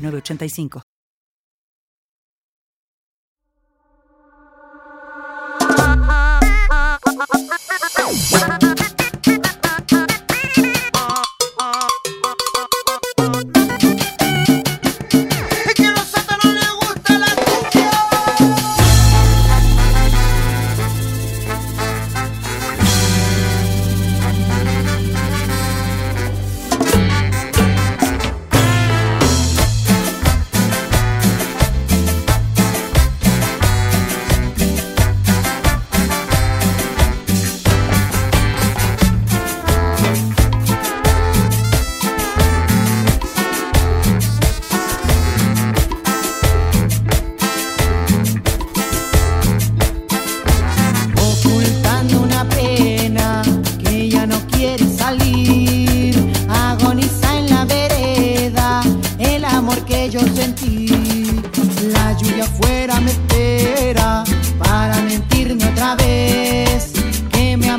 8985.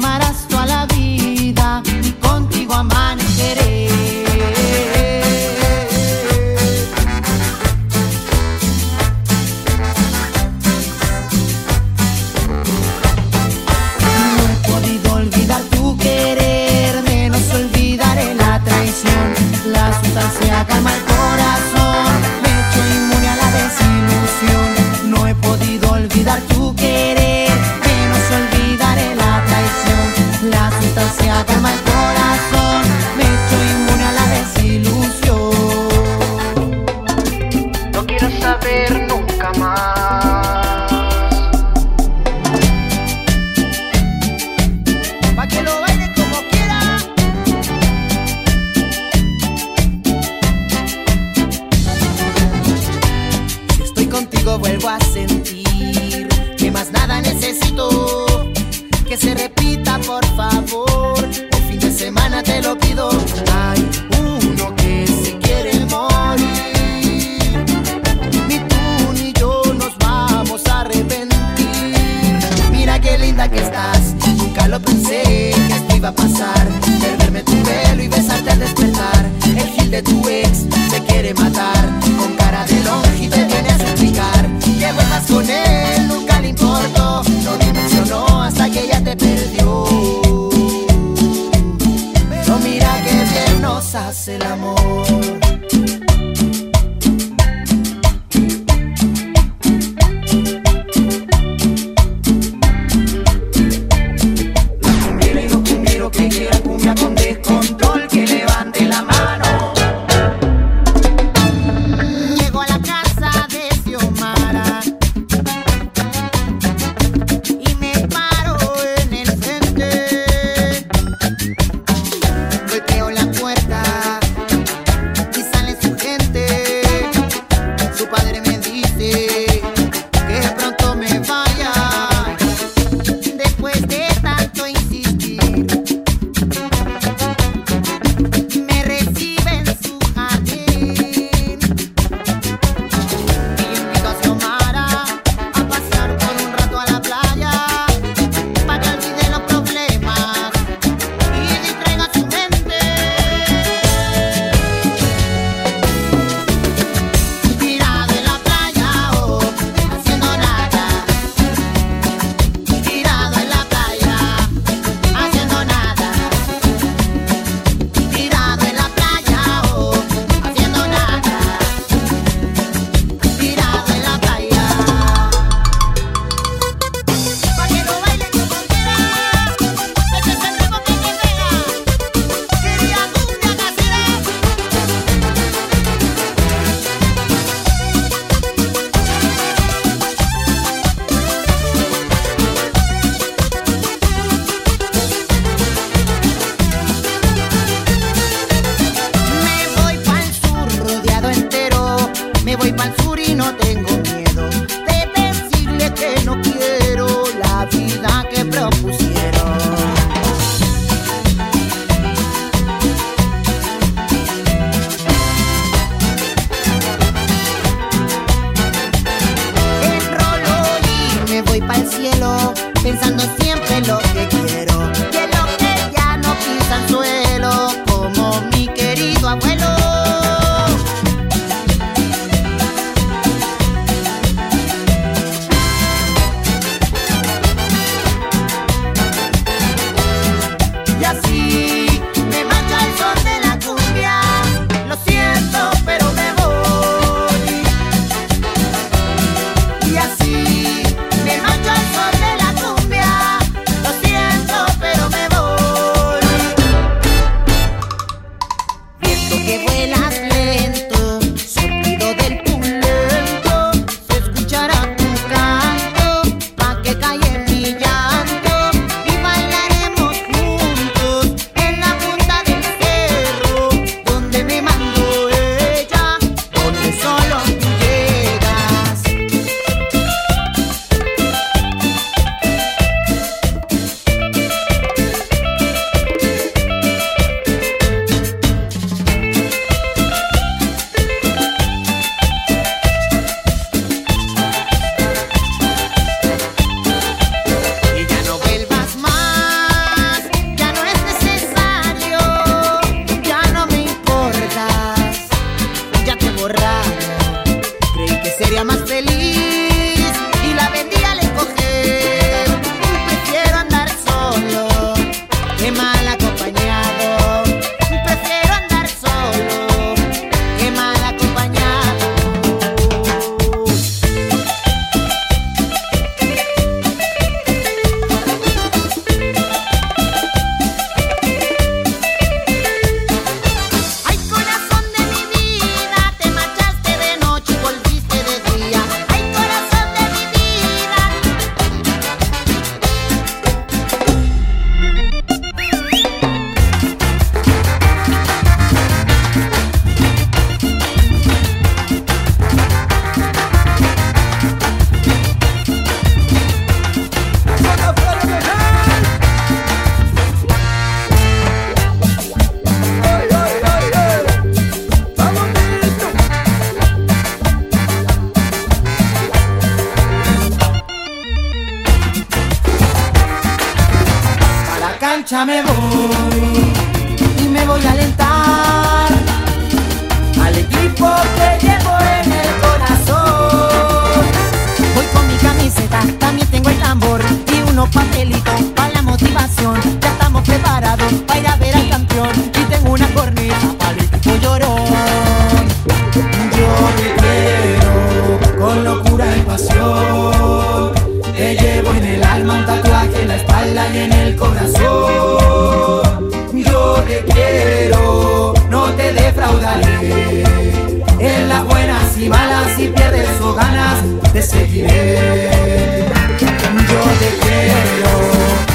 llamarás marcha me voy y me voy a alentar al equipo que llevo en el corazón. Voy con mi camiseta, también tengo el tambor y unos papelitos para la motivación. Ya estamos preparados para ir a ver al campeón y tengo una corneta para el equipo llorón. Yo te quiero con locura y pasión. Te llevo en el alma un tatuaje en la espalda y en el corazón. En las buenas y malas, y pierdes o ganas, te seguiré. Yo te quiero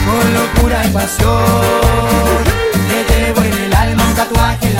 con locura y pasión. Te llevo en el alma un tatuaje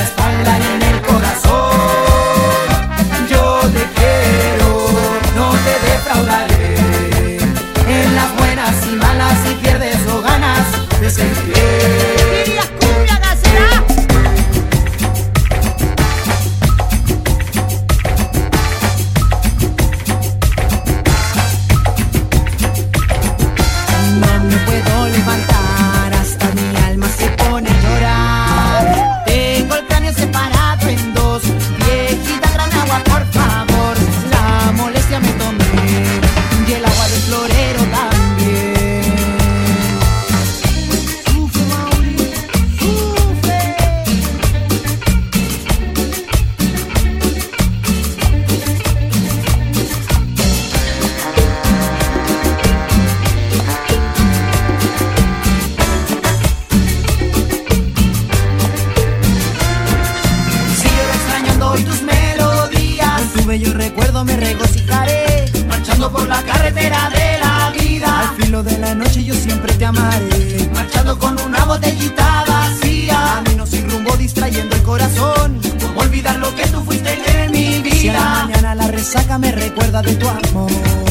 por la carretera de la vida. Al filo de la noche yo siempre te amaré, marchando con una botellita vacía. Camino sin rumbo distrayendo el corazón, como olvidar lo que tú fuiste en mi vida. Si mañana la resaca me recuerda de tu amor.